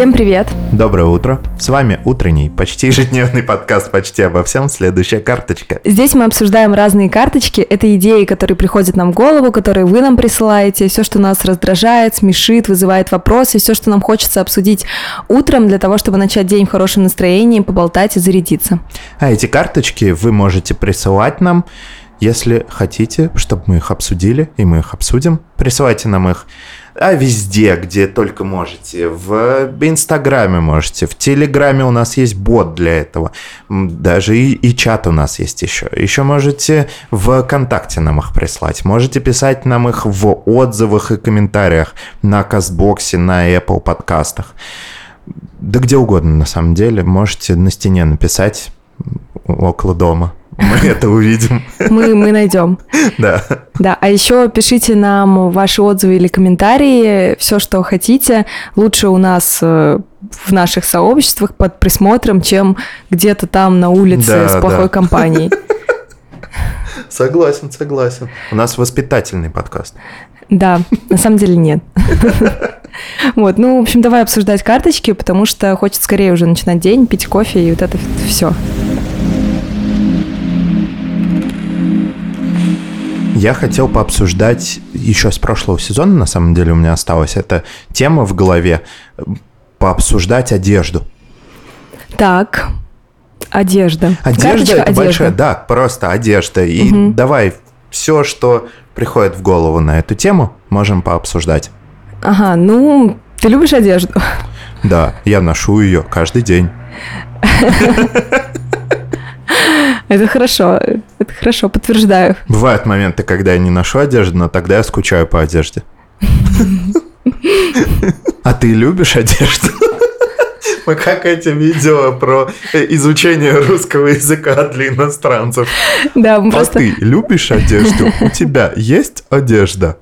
Всем привет! Доброе утро! С вами утренний, почти ежедневный подкаст «Почти обо всем. Следующая карточка». Здесь мы обсуждаем разные карточки. Это идеи, которые приходят нам в голову, которые вы нам присылаете, все, что нас раздражает, смешит, вызывает вопросы, все, что нам хочется обсудить утром для того, чтобы начать день в хорошем настроении, поболтать и зарядиться. А эти карточки вы можете присылать нам если хотите, чтобы мы их обсудили, и мы их обсудим, присылайте нам их а везде, где только можете. В Инстаграме можете, в Телеграме у нас есть бот для этого. Даже и, и чат у нас есть еще. Еще можете в ВКонтакте нам их прислать. Можете писать нам их в отзывах и комментариях на Кастбоксе, на Apple подкастах. Да где угодно, на самом деле. Можете на стене написать около дома. Мы это увидим. Мы, мы найдем. Да. Да, а еще пишите нам ваши отзывы или комментарии, все, что хотите. Лучше у нас э, в наших сообществах под присмотром, чем где-то там на улице да, с плохой да. компанией. Согласен, согласен. У нас воспитательный подкаст. Да, на самом деле нет. Вот, ну, в общем, давай обсуждать карточки, потому что хочется скорее уже начинать день, пить кофе и вот это все. Я хотел пообсуждать еще с прошлого сезона, на самом деле у меня осталась эта тема в голове, пообсуждать одежду. Так, одежда. Одежда Карточка, это одежда. большая, да, просто одежда. И угу. давай все, что приходит в голову на эту тему, можем пообсуждать. Ага, ну, ты любишь одежду? Да, я ношу ее каждый день. Это хорошо, это хорошо, подтверждаю. Бывают моменты, когда я не ношу одежду, но тогда я скучаю по одежде. А ты любишь одежду? Мы как эти видео про изучение русского языка для иностранцев. Да, мы а просто... ты любишь одежду? У тебя есть одежда?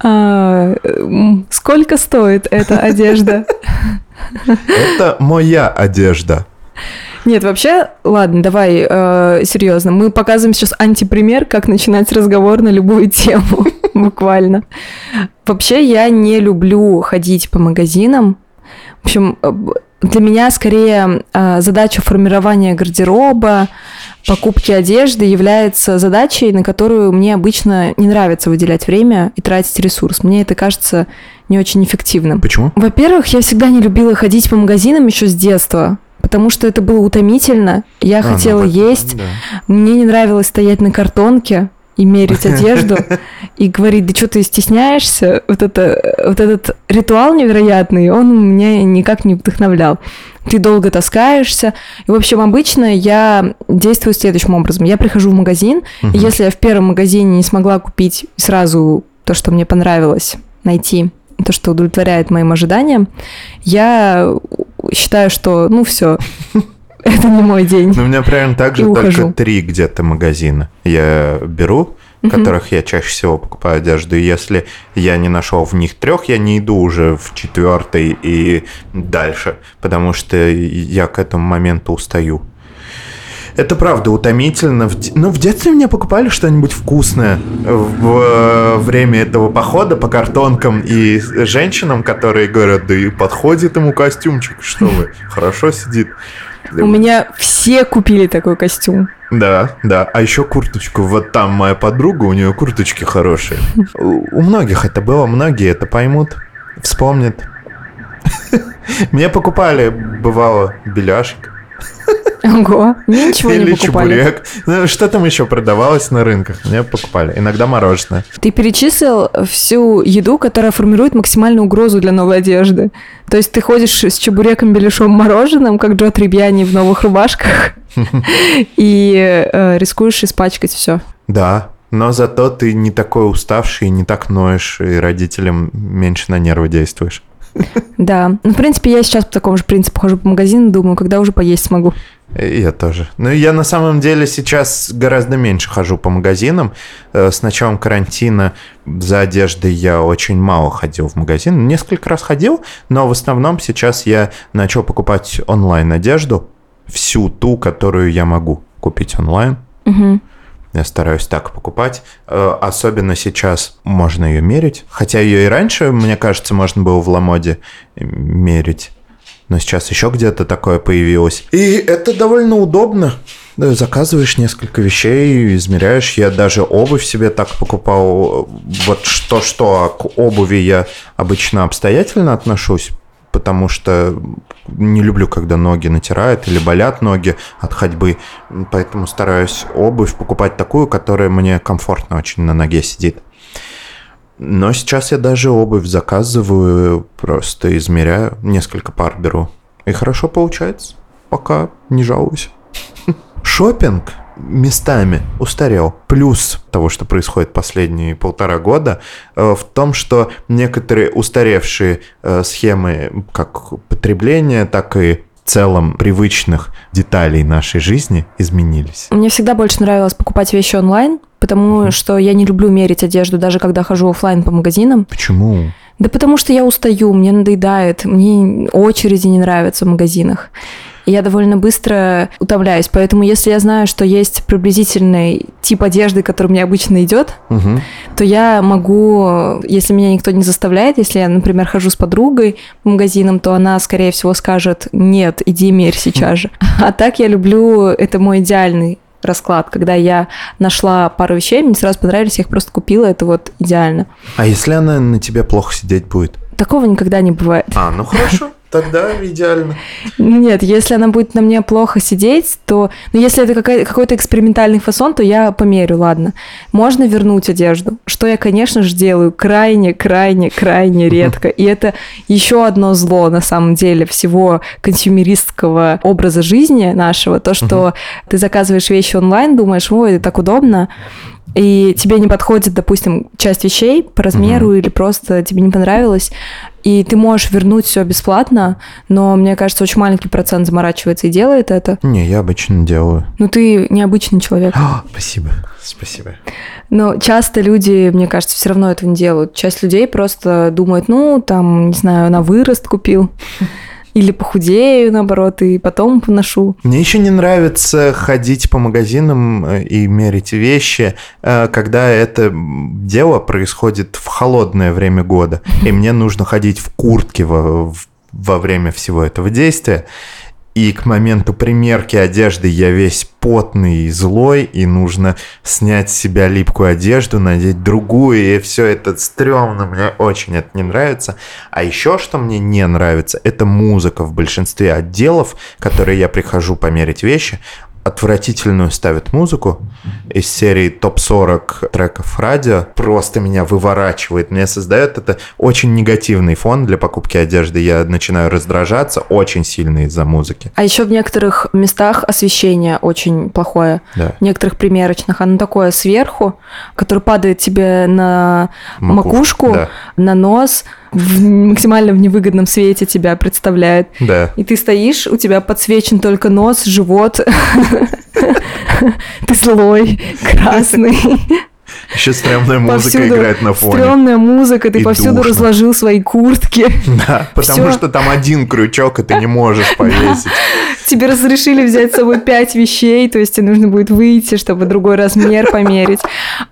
А, сколько стоит эта одежда? Это моя одежда. Нет, вообще, ладно, давай э, серьезно. Мы показываем сейчас антипример, как начинать разговор на любую тему, буквально. Вообще, я не люблю ходить по магазинам. В общем, э, для меня скорее э, задача формирования гардероба, покупки одежды является задачей, на которую мне обычно не нравится выделять время и тратить ресурс. Мне это кажется не очень эффективным. Почему? Во-первых, я всегда не любила ходить по магазинам еще с детства потому что это было утомительно. Я а, ну хотела ну, есть. Да. Мне не нравилось стоять на картонке и мерить одежду и говорить, да что ты стесняешься? Вот, это, вот этот ритуал невероятный, он меня никак не вдохновлял. Ты долго таскаешься. И, в общем, обычно я действую следующим образом. Я прихожу в магазин, угу. и если я в первом магазине не смогла купить сразу то, что мне понравилось, найти то, что удовлетворяет моим ожиданиям, я считаю, что, ну, все, это не мой день. Ну, у меня примерно так же, только три где-то магазина. Я беру, в которых я чаще всего покупаю одежду. И если я не нашел в них трех, я не иду уже в четвертый и дальше, потому что я к этому моменту устаю. Это правда утомительно. Ну, в детстве мне покупали что-нибудь вкусное в э, время этого похода по картонкам и женщинам, которые говорят, да и подходит ему костюмчик, что вы, хорошо сидит. У меня все купили такой костюм. Да, да. А еще курточку. Вот там моя подруга, у нее курточки хорошие. У многих это было, многие это поймут, вспомнят. Мне покупали, бывало, беляшек. Ого, ничего Или не покупали. чебурек. Ну, что там еще продавалось на рынках? Мне покупали. Иногда мороженое. Ты перечислил всю еду, которая формирует максимальную угрозу для новой одежды. То есть ты ходишь с чебуреком, беляшом, мороженым, как Джо Трибьяни в новых рубашках, и э, рискуешь испачкать все. Да, но зато ты не такой уставший, не так ноешь, и родителям меньше на нервы действуешь. Да. Ну, в принципе, я сейчас по такому же принципу хожу по магазину, думаю, когда уже поесть смогу. Я тоже. Ну, я на самом деле сейчас гораздо меньше хожу по магазинам. Э, с началом карантина за одеждой я очень мало ходил в магазин. Несколько раз ходил, но в основном сейчас я начал покупать онлайн одежду. Всю ту, которую я могу купить онлайн. Угу. Я стараюсь так покупать. Э, особенно сейчас можно ее мерить. Хотя ее и раньше, мне кажется, можно было в Ламоде мерить. Но сейчас еще где-то такое появилось. И это довольно удобно. Заказываешь несколько вещей, измеряешь. Я даже обувь себе так покупал. Вот что-что, а к обуви я обычно обстоятельно отношусь потому что не люблю, когда ноги натирают или болят ноги от ходьбы, поэтому стараюсь обувь покупать такую, которая мне комфортно очень на ноге сидит. Но сейчас я даже обувь заказываю, просто измеряю, несколько пар беру. И хорошо получается, пока не жалуюсь. Шопинг местами устарел. Плюс того, что происходит последние полтора года, э, в том, что некоторые устаревшие э, схемы как потребления, так и в целом привычных деталей нашей жизни изменились. Мне всегда больше нравилось покупать вещи онлайн, потому mm что я не люблю мерить одежду, даже когда хожу офлайн по магазинам. Почему? Да потому что я устаю, мне надоедает, мне очереди не нравятся в магазинах и я довольно быстро утомляюсь. Поэтому если я знаю, что есть приблизительный тип одежды, который мне обычно идет, угу. то я могу, если меня никто не заставляет, если я, например, хожу с подругой по магазинам, то она, скорее всего, скажет, нет, иди мерь сейчас же. А так я люблю, это мой идеальный расклад, когда я нашла пару вещей, мне сразу понравились, я их просто купила, это вот идеально. А если она на тебя плохо сидеть будет? Такого никогда не бывает. А, ну хорошо. Тогда идеально. Нет, если она будет на мне плохо сидеть, то... Ну, если это какой-то экспериментальный фасон, то я померю, ладно. Можно вернуть одежду, что я, конечно же, делаю крайне, крайне, крайне редко. И это еще одно зло, на самом деле, всего консюмеристского образа жизни нашего. То, что ты заказываешь вещи онлайн, думаешь, ой, это так удобно, и тебе не подходит, допустим, часть вещей по размеру mm или просто тебе не понравилось, и ты можешь вернуть все бесплатно, но мне кажется, очень маленький процент заморачивается и делает это. Не, я обычно делаю. Ну ты необычный человек. О, спасибо, спасибо. Но часто люди, мне кажется, все равно этого не делают. Часть людей просто думают, ну, там, не знаю, на вырост купил. Или похудею, наоборот, и потом поношу. Мне еще не нравится ходить по магазинам э, и мерить вещи, э, когда это дело происходит в холодное время года, и мне нужно ходить в куртке во, во время всего этого действия. И к моменту примерки одежды я весь потный и злой, и нужно снять с себя липкую одежду, надеть другую, и все это стрёмно, мне очень это не нравится. А еще что мне не нравится, это музыка в большинстве отделов, которые я прихожу померить вещи, отвратительную ставят музыку из серии топ-40 треков радио, просто меня выворачивает. Мне создает это очень негативный фон для покупки одежды. Я начинаю раздражаться очень сильно из-за музыки. А еще в некоторых местах освещение очень плохое. Да. В некоторых примерочных. Оно такое сверху, которое падает тебе на макушку, макушку да. на нос, в максимально в невыгодном свете тебя представляет. Да. И ты стоишь, у тебя подсвечен только нос, живот. Ты злой, красный. Еще стрёмная музыка повсюду играет на фоне. Стрёмная музыка, ты и повсюду душно. разложил свои куртки. Да, потому Всё. что там один крючок, и ты не можешь повесить. Тебе разрешили взять с собой пять вещей, то есть тебе нужно будет выйти, чтобы другой размер померить.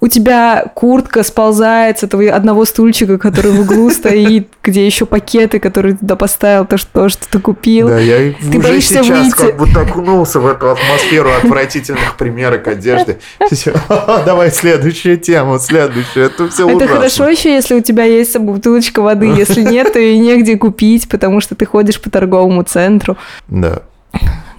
У тебя куртка сползает с этого одного стульчика, который в углу стоит, где еще пакеты, которые ты туда поставил, то, что, что ты купил. Да, я ты уже сейчас выйти. как будто окунулся в эту атмосферу отвратительных примерок одежды. Давай следующую тему, следующую. Это все Это хорошо еще, если у тебя есть бутылочка воды. Если нет, то и негде купить, потому что ты ходишь по торговому центру. Да.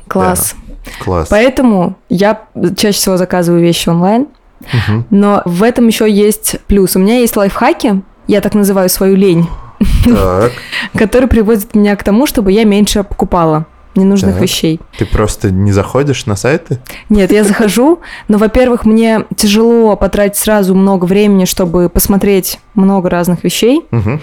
Класс. Да. Класс. Поэтому я чаще всего заказываю вещи онлайн. Угу. Но в этом еще есть плюс. У меня есть лайфхаки, я так называю свою лень, так. который приводит меня к тому, чтобы я меньше покупала ненужных так. вещей. Ты просто не заходишь на сайты? Нет, я захожу, но, во-первых, мне тяжело потратить сразу много времени, чтобы посмотреть много разных вещей. Угу.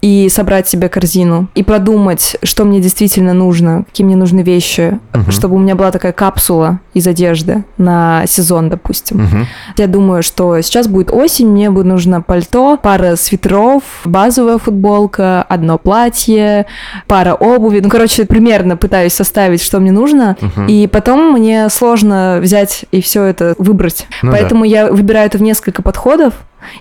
и собрать себе корзину, и продумать, что мне действительно нужно, какие мне нужны вещи, угу. чтобы у меня была такая капсула из одежды на сезон, допустим. Угу. Я думаю, что сейчас будет осень, мне будет нужно пальто, пара свитеров, базовая футболка, одно платье, пара обуви. Ну, короче, примерно пытаюсь составить, что мне нужно, угу. и потом мне сложно взять и все это выбрать. Ну, Поэтому да. я выбираю это в несколько подходов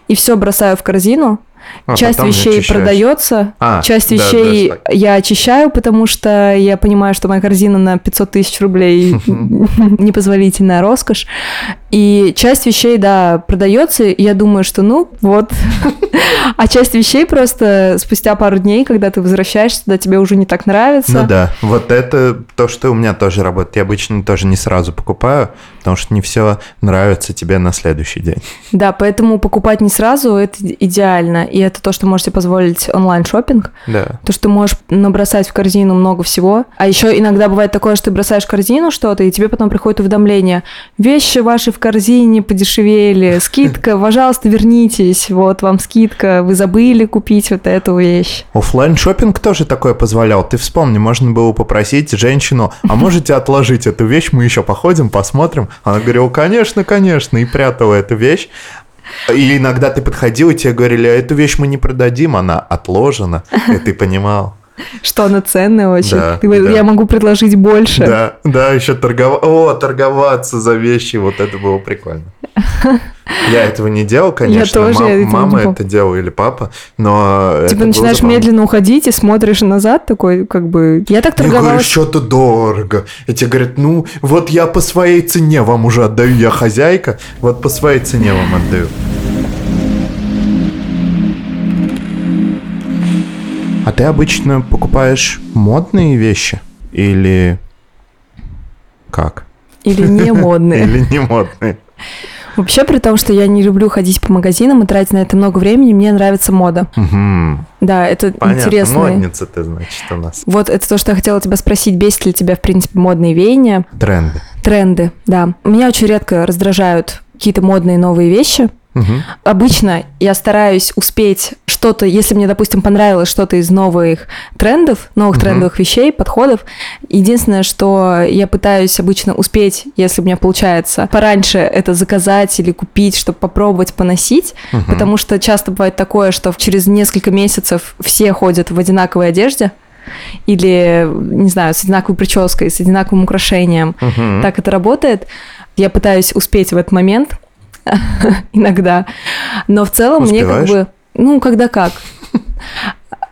и все бросаю в корзину, а, часть вещей продается, а, часть вещей да, я очищаю, потому что я понимаю, что моя корзина на 500 тысяч рублей непозволительная роскошь. И часть вещей, да, продается, и я думаю, что ну вот. А часть вещей просто спустя пару дней, когда ты возвращаешься, да, тебе уже не так нравится. Ну да, вот это то, что у меня тоже работает. Я обычно тоже не сразу покупаю, потому что не все нравится тебе на следующий день. Да, поэтому покупать не сразу это идеально. И это то, что можете позволить онлайн шопинг. Да. То, что ты можешь набросать в корзину много всего. А еще иногда бывает такое, что ты бросаешь в корзину что-то, и тебе потом приходит уведомление. Вещи ваши в корзине подешевели, скидка, пожалуйста, вернитесь, вот вам скидка, вы забыли купить вот эту вещь. Оффлайн шопинг тоже такое позволял. Ты вспомни, можно было попросить женщину, а можете отложить эту вещь, мы еще походим, посмотрим. Она говорила, конечно, конечно, и прятала эту вещь. И иногда ты подходил, и тебе говорили, а эту вещь мы не продадим, она отложена, и ты понимал. Что она ценная очень. Да, Ты говоришь, да. я могу предложить больше. Да, да, еще торговать. О, торговаться за вещи, вот это было прикольно. Я этого не делал, конечно. Я тоже Мам, это мама это делала или папа, но Типа начинаешь медленно уходить и смотришь назад такой, как бы... Я так торговалась... Я говорю, что-то дорого. И тебе говорят, ну, вот я по своей цене вам уже отдаю, я хозяйка, вот по своей цене вам отдаю. А ты обычно покупаешь модные вещи или как? Или не модные. Или не модные. Вообще, при том, что я не люблю ходить по магазинам и тратить на это много времени, мне нравится мода. Угу. Да, это Понятно, интересно. модница ты, значит, у нас. Вот это то, что я хотела тебя спросить. Бесит ли тебя, в принципе, модные веяния? Тренды. Тренды, да. Меня очень редко раздражают какие-то модные новые вещи. Угу. Обычно я стараюсь успеть что-то, если мне, допустим, понравилось что-то из новых трендов, новых угу. трендовых вещей, подходов. Единственное, что я пытаюсь обычно успеть, если у меня получается, пораньше это заказать или купить, чтобы попробовать поносить, угу. потому что часто бывает такое, что через несколько месяцев все ходят в одинаковой одежде или, не знаю, с одинаковой прической, с одинаковым украшением. Угу. Так это работает. Я пытаюсь успеть в этот момент, иногда. Но в целом Успеваешь? мне как бы... Ну, когда как.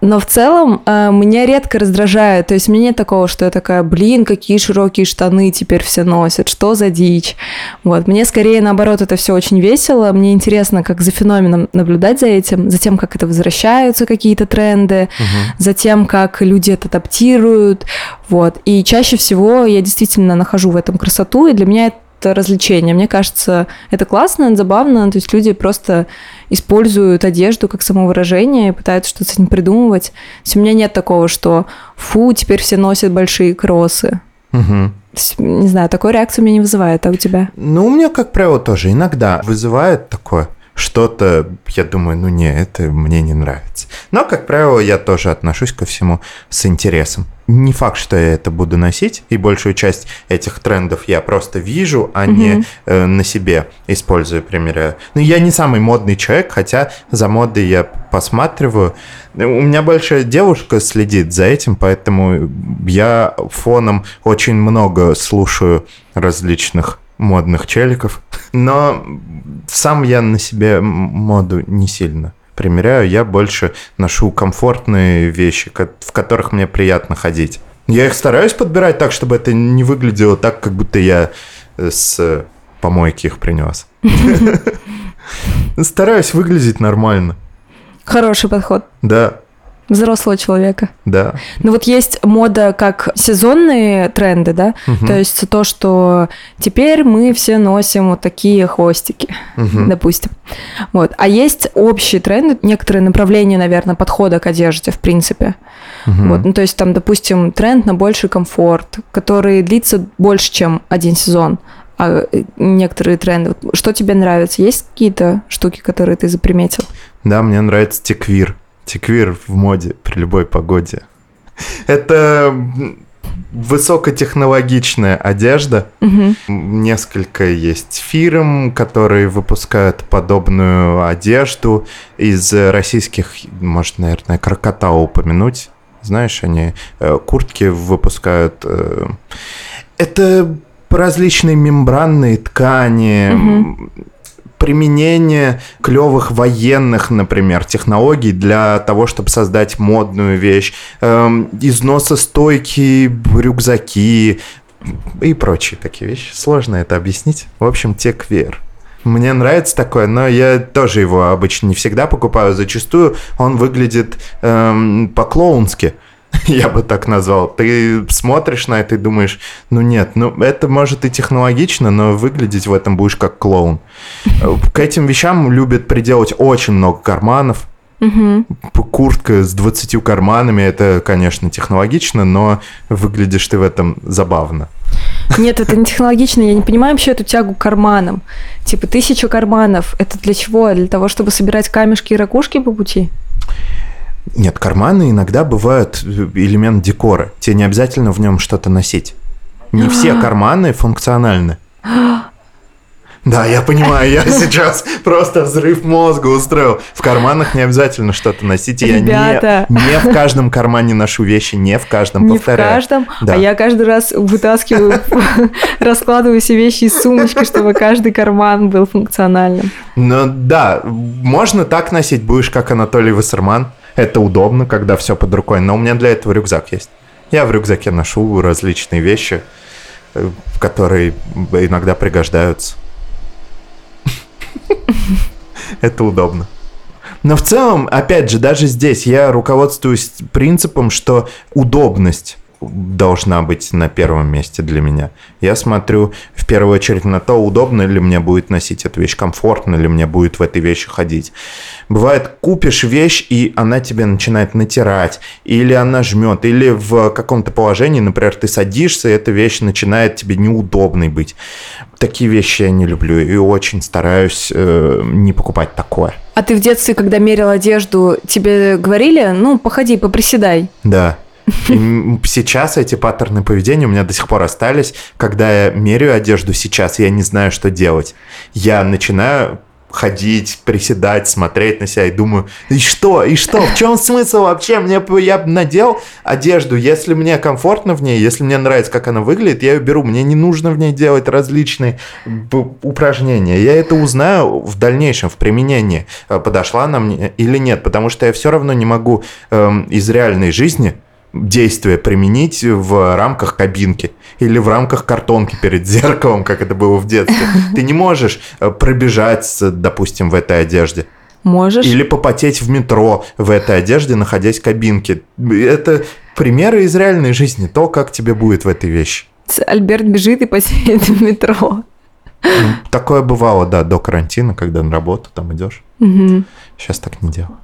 Но в целом э, меня редко раздражает. То есть мне нет такого, что я такая, блин, какие широкие штаны теперь все носят, что за дичь. Вот. Мне скорее наоборот это все очень весело. Мне интересно, как за феноменом наблюдать за этим, за тем, как это возвращаются какие-то тренды, угу. за тем, как люди это адаптируют. Вот. И чаще всего я действительно нахожу в этом красоту, и для меня это развлечение. Мне кажется, это классно, забавно. То есть люди просто используют одежду как самовыражение и пытаются что-то с этим придумывать. То есть у меня нет такого, что фу, теперь все носят большие кроссы. Угу. Не знаю, такой реакции у меня не вызывает, а у тебя? Ну, у меня, как правило, тоже иногда вызывает такое что-то, я думаю, ну не, это мне не нравится. Но, как правило, я тоже отношусь ко всему с интересом. Не факт, что я это буду носить, и большую часть этих трендов я просто вижу, а mm-hmm. не э, на себе использую, примеряю. Ну, я не самый модный человек, хотя за модой я посматриваю. У меня большая девушка следит за этим, поэтому я фоном очень много слушаю различных модных челиков. Но сам я на себе моду не сильно примеряю. Я больше ношу комфортные вещи, в которых мне приятно ходить. Я их стараюсь подбирать так, чтобы это не выглядело так, как будто я э, с помойки их принес. Стараюсь выглядеть нормально. Хороший подход. Да взрослого человека. Да. Ну вот есть мода как сезонные тренды, да, угу. то есть то, что теперь мы все носим вот такие хвостики, угу. допустим. Вот. А есть общие тренды, некоторые направления, наверное, подхода к одежде, в принципе. Угу. Вот. Ну то есть там, допустим, тренд на больший комфорт, который длится больше, чем один сезон. А э, некоторые тренды. Что тебе нравится? Есть какие-то штуки, которые ты заприметил? Да, мне нравится теквир Теквир в моде при любой погоде. Это высокотехнологичная одежда. Угу. Несколько есть фирм, которые выпускают подобную одежду. Из российских, может, наверное, Крокота упомянуть. Знаешь, они э, куртки выпускают. Э, это различные мембранные ткани. Угу применение клевых военных, например, технологий для того, чтобы создать модную вещь, эм, износостойкие рюкзаки и прочие такие вещи. Сложно это объяснить. В общем, теквер. Мне нравится такое, но я тоже его обычно не всегда покупаю. Зачастую он выглядит эм, по-клоунски. я бы так назвал. Ты смотришь на это и думаешь, ну нет, ну это может и технологично, но выглядеть в этом будешь как клоун. К этим вещам любят приделать очень много карманов. Угу. Куртка с 20 карманами, это, конечно, технологично, но выглядишь ты в этом забавно. Нет, это не технологично. Я не понимаю вообще эту тягу к карманам. Типа тысячу карманов. Это для чего? Для того, чтобы собирать камешки и ракушки по пути? Нет, карманы иногда бывают э, элемент декора. Тебе не обязательно в нем что-то носить. Не все карманы функциональны. Да, я понимаю, я сейчас просто взрыв мозга устроил. В карманах не обязательно что-то носить. Ребята. Я не, не в каждом кармане ношу вещи, не в каждом, не повторяю. в каждом, да. а я каждый раз вытаскиваю, раскладываю все вещи из сумочки, чтобы каждый карман был функциональным. Ну да, можно так носить, будешь как Анатолий Вассерман. Это удобно, когда все под рукой, но у меня для этого рюкзак есть. Я в рюкзаке ношу различные вещи, э, которые иногда пригождаются. Это удобно. Но в целом, опять же, даже здесь я руководствуюсь принципом, что удобность должна быть на первом месте для меня. Я смотрю в первую очередь на то, удобно ли мне будет носить эту вещь, комфортно ли мне будет в этой вещи ходить. Бывает, купишь вещь, и она тебе начинает натирать, или она жмет, или в каком-то положении, например, ты садишься, и эта вещь начинает тебе неудобной быть. Такие вещи я не люблю и очень стараюсь э, не покупать такое. А ты в детстве, когда мерил одежду, тебе говорили, ну, походи, поприседай? Да. И сейчас эти паттерны поведения у меня до сих пор остались. Когда я меряю одежду сейчас, я не знаю, что делать. Я начинаю ходить, приседать, смотреть на себя и думаю, и что, и что, в чем смысл вообще? Мне я надел одежду, если мне комфортно в ней, если мне нравится, как она выглядит, я ее беру. Мне не нужно в ней делать различные упражнения. Я это узнаю в дальнейшем, в применении, э, подошла она мне или нет, потому что я все равно не могу эм, из реальной жизни действие применить в рамках кабинки или в рамках картонки перед зеркалом, как это было в детстве. Ты не можешь э, пробежать, допустим, в этой одежде. Можешь. Или попотеть в метро в этой одежде, находясь в кабинке. Это примеры из реальной жизни, то, как тебе будет в этой вещи. Альберт бежит и потеет в метро. Ну, такое бывало, да, до карантина, когда на работу там идешь. Угу. Сейчас так не делаю.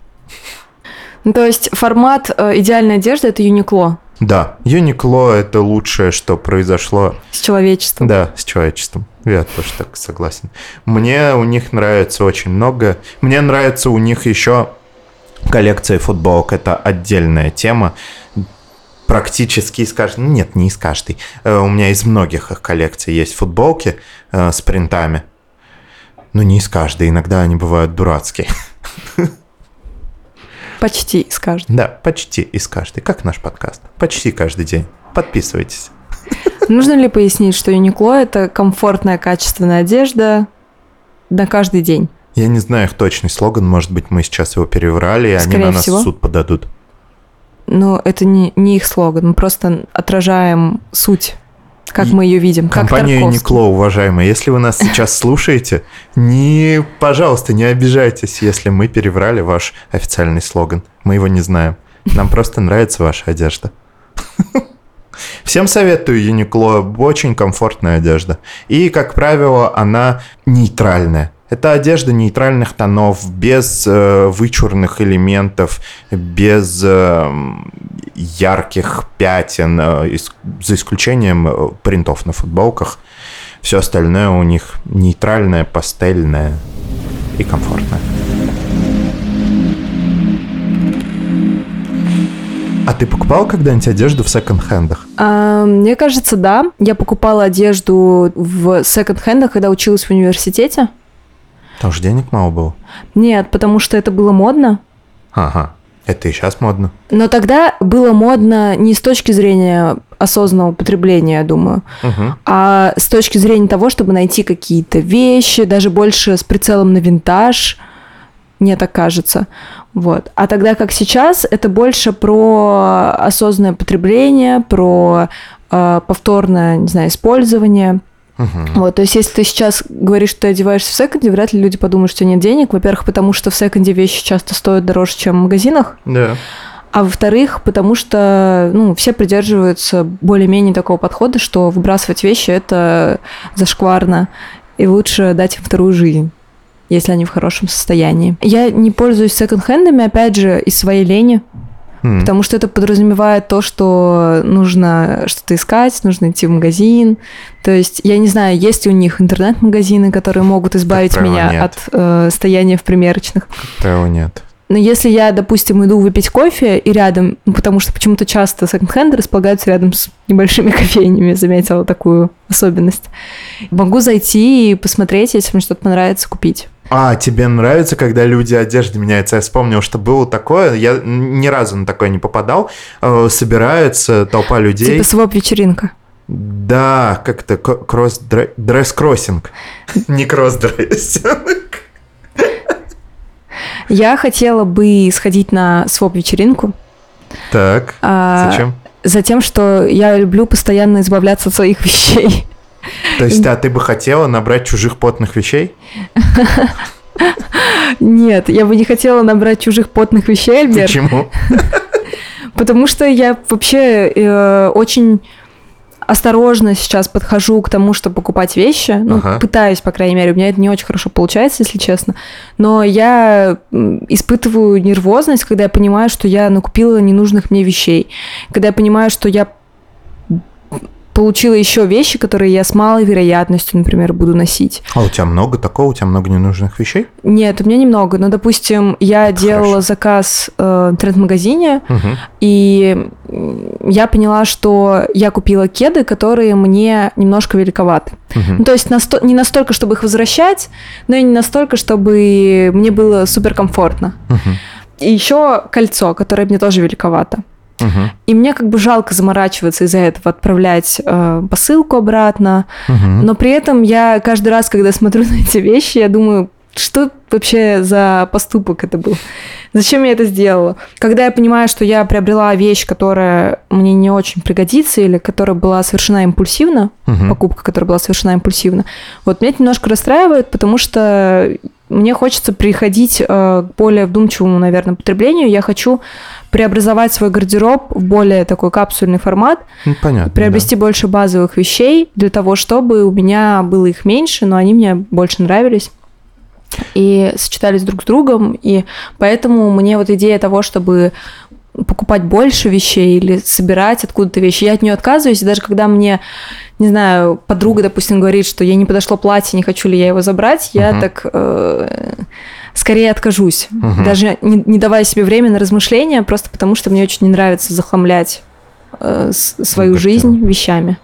Ну, то есть формат э, идеальной одежды это Юникло. Да, Юникло это лучшее, что произошло. С человечеством. Да, с человечеством. Я тоже так согласен. Мне у них нравится очень много. Мне нравится у них еще коллекция футболок. Это отдельная тема. Практически из каждой... Нет, не из каждой. Э, у меня из многих их коллекций есть футболки э, с принтами. Но не из каждой. Иногда они бывают дурацкие. Почти из каждой. Да, почти из каждой. Как наш подкаст. Почти каждый день. Подписывайтесь. Нужно ли пояснить, что Юникло – это комфортная, качественная одежда на каждый день? Я не знаю их точный слоган. Может быть, мы сейчас его переврали, и Скорее они на нас всего. в суд подадут. Но это не, не их слоган. Мы просто отражаем суть как мы ее видим. Компания Uniqlo, уважаемая, если вы нас сейчас слушаете, не, пожалуйста, не обижайтесь, если мы переврали ваш официальный слоган. Мы его не знаем. Нам просто нравится ваша одежда. Всем советую Uniqlo, очень комфортная одежда. И, как правило, она нейтральная. Это одежда нейтральных тонов, без э, вычурных элементов, без э, ярких пятен, э, за исключением э, принтов на футболках. Все остальное у них нейтральное, пастельное и комфортное. ты покупал когда-нибудь одежду в секонд-хендах? А, мне кажется, да. Я покупала одежду в секонд-хендах, когда училась в университете. Там же денег мало было. Нет, потому что это было модно. Ага. Это и сейчас модно. Но тогда было модно не с точки зрения осознанного потребления, я думаю, Угу. а с точки зрения того, чтобы найти какие-то вещи, даже больше с прицелом на винтаж, мне так кажется. Вот. А тогда как сейчас, это больше про осознанное потребление, про э, повторное, не знаю, использование. Угу. Вот, то есть, если ты сейчас говоришь, что ты одеваешься в секонде, вряд ли люди подумают, что нет денег. Во-первых, потому что в секонде вещи часто стоят дороже, чем в магазинах. Да. А во-вторых, потому что ну, все придерживаются более-менее такого подхода, что выбрасывать вещи это зашкварно, и лучше дать им вторую жизнь если они в хорошем состоянии. Я не пользуюсь секонд-хендами, опять же, из своей лени, М. потому что это подразумевает то, что нужно что-то искать, нужно идти в магазин. То есть я не знаю, есть ли у них интернет-магазины, которые могут избавить правило, меня нет. от э, стояния в примерочных. Правила нет. Но если я, допустим, иду выпить кофе и рядом, ну, потому что почему-то часто секонд-хенды располагаются рядом с небольшими кофейнями, заметила такую особенность, могу зайти и посмотреть, если мне что-то понравится, купить. А, тебе нравится, когда люди одежды меняются? Я вспомнил, что было такое, я ни разу на такое не попадал. Э, Собирается толпа людей. Типа своп-вечеринка. Да, как это, к- кросс дресс-кроссинг. Не cross-dressing. Я хотела бы сходить на swap-вечеринку. Так, а, зачем? За тем, что я люблю постоянно избавляться от своих вещей. То есть, а ты бы хотела набрать чужих потных вещей? Нет, я бы не хотела набрать чужих потных вещей, Альберт. Почему? Потому что я вообще э, очень осторожно сейчас подхожу к тому, чтобы покупать вещи. Ну, Ага. пытаюсь, по крайней мере. У меня это не очень хорошо получается, если честно. Но я испытываю нервозность, когда я понимаю, что я накупила ненужных мне вещей. Когда я понимаю, что я получила еще вещи, которые я с малой вероятностью, например, буду носить. А у тебя много такого? У тебя много ненужных вещей? Нет, у меня немного. Но, допустим, я Это делала хорошо. заказ э, в интернет-магазине, Мгм. и я поняла, что я купила кеды, которые мне немножко великоваты. Мгм. Ну, то есть насто- не настолько, чтобы их возвращать, но и не настолько, чтобы мне было суперкомфортно. Мгм. И еще кольцо, которое мне тоже великовато. Мгм. И мне как бы жалко заморачиваться из-за этого, отправлять э, посылку обратно. Мгм. Но при этом я каждый раз, когда смотрю на эти вещи, я думаю, что вообще за поступок это был? Зачем я это сделала? Когда я понимаю, что я приобрела вещь, которая мне не очень пригодится, или которая была совершена импульсивно, Мгм. покупка, которая была совершена импульсивно, вот меня это немножко расстраивает, потому что мне хочется приходить э, к более вдумчивому, наверное, потреблению. Я хочу преобразовать свой гардероб в более такой капсульный формат, Ну, понятно. приобрести больше базовых вещей для того, чтобы у меня было их меньше, но они мне больше нравились и сочетались друг с другом, и поэтому мне вот идея того, чтобы покупать больше вещей или собирать откуда-то вещи, я от нее отказываюсь, и даже когда мне, не знаю, подруга, допустим, говорит, что ей не подошло платье, не хочу ли я его забрать, я Мгм. так э, скорее откажусь, Мгм. даже не, не давая себе время на размышления, просто потому что мне очень не нравится захламлять э, свою Гардероб. жизнь вещами.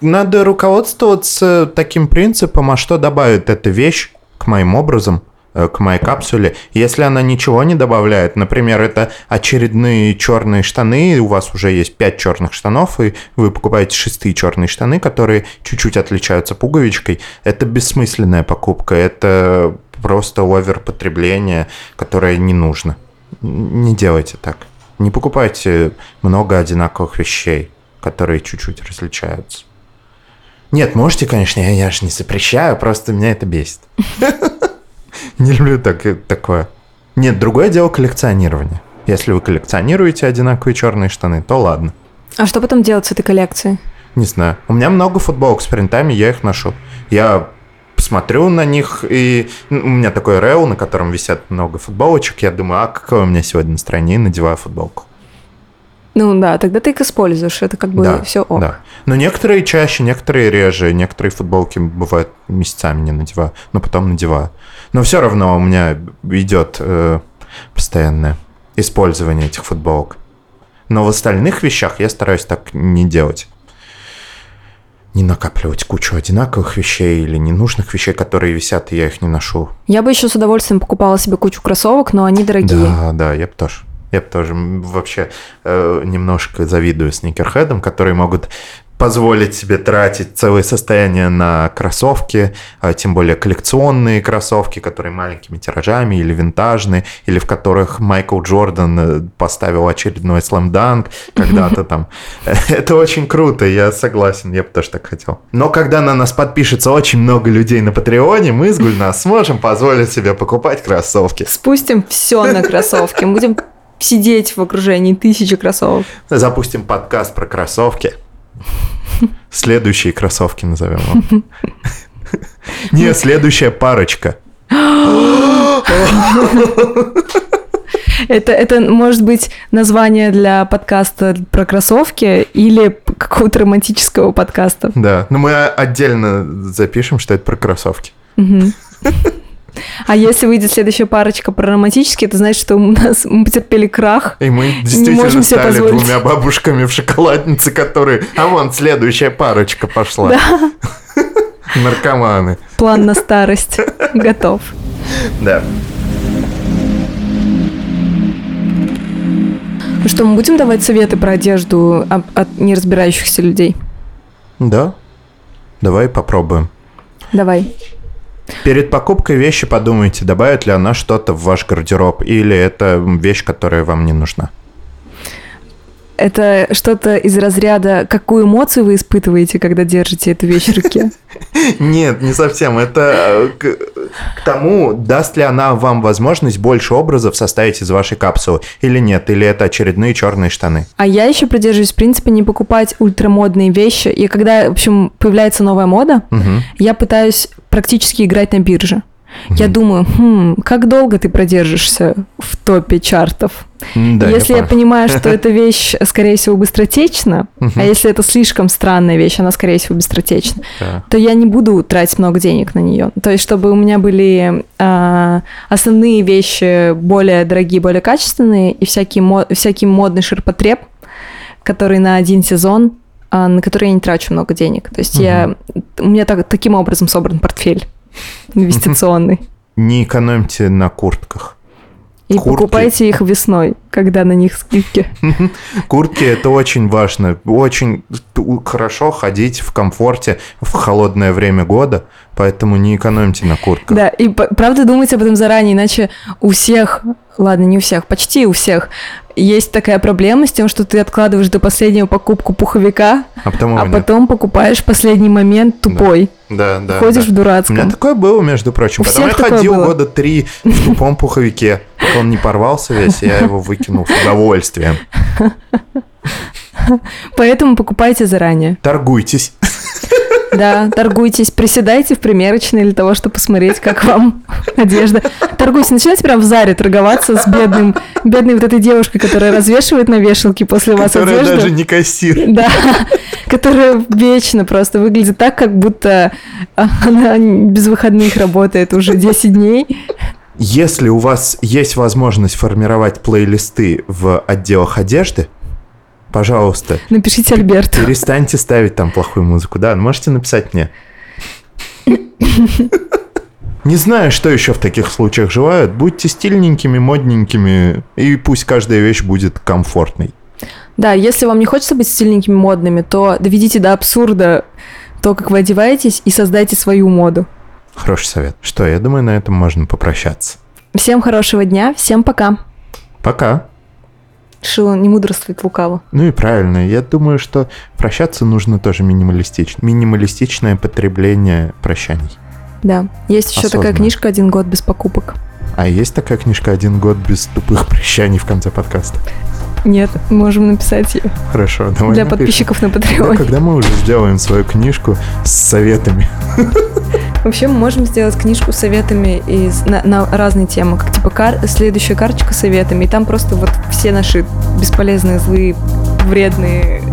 Надо руководствоваться таким принципом, а что добавит эта вещь к моим образам, э, к моей капсуле. Если она ничего не добавляет, например, это очередные черные штаны, у вас уже есть 5 черных штанов, и вы покупаете шестые черные штаны, которые чуть-чуть отличаются пуговичкой, это бессмысленная покупка, это просто оверпотребление, которое не нужно. Не делайте так. Не покупайте много одинаковых вещей, которые чуть-чуть различаются. Нет, можете, конечно, я, я же не запрещаю, просто меня это бесит. Не люблю так, такое. Нет, другое дело коллекционирование. Если вы коллекционируете одинаковые черные штаны, то ладно. А что потом делать с этой коллекцией? Не знаю. У меня много футболок с принтами, я их ношу. Я смотрю на них, и ну, у меня такой рейл, на котором висят много футболочек. Я думаю, а какое у меня сегодня настроение, и надеваю футболку. Ну да, тогда ты их используешь, это как бы да, все ок. да. Но некоторые чаще, некоторые реже, некоторые футболки бывают месяцами не надеваю, но потом надеваю. Но все равно у меня идет э, постоянное использование этих футболок. Но в остальных вещах я стараюсь так не делать. Не накапливать кучу одинаковых вещей или ненужных вещей, которые висят, и я их не ношу. Я бы еще с удовольствием покупала себе кучу кроссовок, но они дорогие. Да, да, я бы тоже. Я бы тоже вообще э, немножко завидую сникерхедам, которые могут позволить себе тратить целое состояние на кроссовки, а тем более коллекционные кроссовки, которые маленькими тиражами или винтажные, или в которых Майкл Джордан э, поставил очередной слэмданк когда-то там. Это очень круто, я согласен, я бы тоже так хотел. Но когда на нас подпишется очень много людей на Патреоне, мы с Гульнас сможем позволить себе покупать кроссовки. Спустим все на кроссовки, будем сидеть в окружении тысячи кроссовок. Запустим подкаст про кроссовки. Следующие кроссовки назовем вам. Не, следующая парочка. Это, это может быть название для подкаста про кроссовки или какого-то романтического подкаста. Да, но мы отдельно запишем, что это про кроссовки. А если выйдет следующая парочка про романтические, это значит, что у нас мы потерпели крах. И мы действительно стали двумя бабушками в шоколаднице, которые... А вон, следующая парочка пошла. Да. Наркоманы. План на старость готов. Да. Ну что, мы будем давать советы про одежду от неразбирающихся людей? Да. Давай попробуем. Давай. Перед покупкой вещи подумайте, добавит ли она что-то в ваш гардероб, или это вещь, которая вам не нужна. Это что-то из разряда, какую эмоцию вы испытываете, когда держите эту вещь в руке? Нет, не совсем. Это э, к, тому, даст ли она вам возможность больше образов составить из вашей капсулы или нет, или это очередные черные штаны. А я еще придерживаюсь принципа не покупать ультрамодные вещи. И когда, в общем, появляется новая мода, угу. я пытаюсь практически играть на бирже. Я думаю, хм, как долго ты продержишься в топе чартов? Да, если я, я понимаю, что эта вещь, скорее всего, быстротечна, а если это слишком странная вещь, она, скорее всего, быстротечна, то я не буду тратить много денег на нее. То есть, чтобы у меня были а, основные вещи более дорогие, более качественные, и всякий, мод, всякий модный ширпотреб, который на один сезон, а, на который я не трачу много денег. То есть, я, у меня так, таким образом собран портфель инвестиционный. Не экономьте на куртках. И Куртки. покупайте их весной, когда на них скидки. Куртки это очень важно. Очень хорошо ходить в комфорте в холодное время года, поэтому не экономьте на куртках. Да, и правда думайте об этом заранее, иначе у всех, ладно, не у всех, почти у всех есть такая проблема с тем, что ты откладываешь до последнего покупку пуховика, а потом, а потом покупаешь последний момент тупой. Да, да. Ходишь да. в дурацком. У меня такое было, между прочим. У Потом я ходил было. года три в тупом пуховике. Пока он не порвался весь, я его выкинул с удовольствием. Поэтому покупайте заранее. Торгуйтесь. Да, торгуйтесь, приседайте в примерочной для того, чтобы посмотреть, как вам одежда. Торгуйтесь, начинайте прям в Заре торговаться с бедным, бедной вот этой девушкой, которая развешивает на вешалке после вас которая одежду. Которая даже не кассир. Да, которая вечно просто выглядит так, как будто она без выходных работает уже 10 дней. Если у вас есть возможность формировать плейлисты в отделах одежды, пожалуйста. Напишите Альберту. Перестаньте ставить там плохую музыку. Да, можете написать мне. Не знаю, что еще в таких случаях желают. Будьте стильненькими, модненькими, и пусть каждая вещь будет комфортной. Да, если вам не хочется быть стильненькими, модными, то доведите до абсурда то, как вы одеваетесь, и создайте свою моду. Хороший совет. Что, я думаю, на этом можно попрощаться. Всем хорошего дня, всем пока. Пока. Решила не мудрствовать лукаво. Ну и правильно. Я думаю, что прощаться нужно тоже минималистично. Минималистичное потребление прощаний. Да. Есть еще Осознанно. такая книжка «Один год без покупок». А есть такая книжка «Один год без тупых прощаний» в конце подкаста? Нет, можем написать ее. Хорошо, давай Для напишем. подписчиков на Patreon. Когда, когда мы уже сделаем свою книжку с советами? Вообще мы можем сделать книжку с советами из, на, на разные темы, как типа кар, следующая карточка с советами, и там просто вот все наши бесполезные, злые, вредные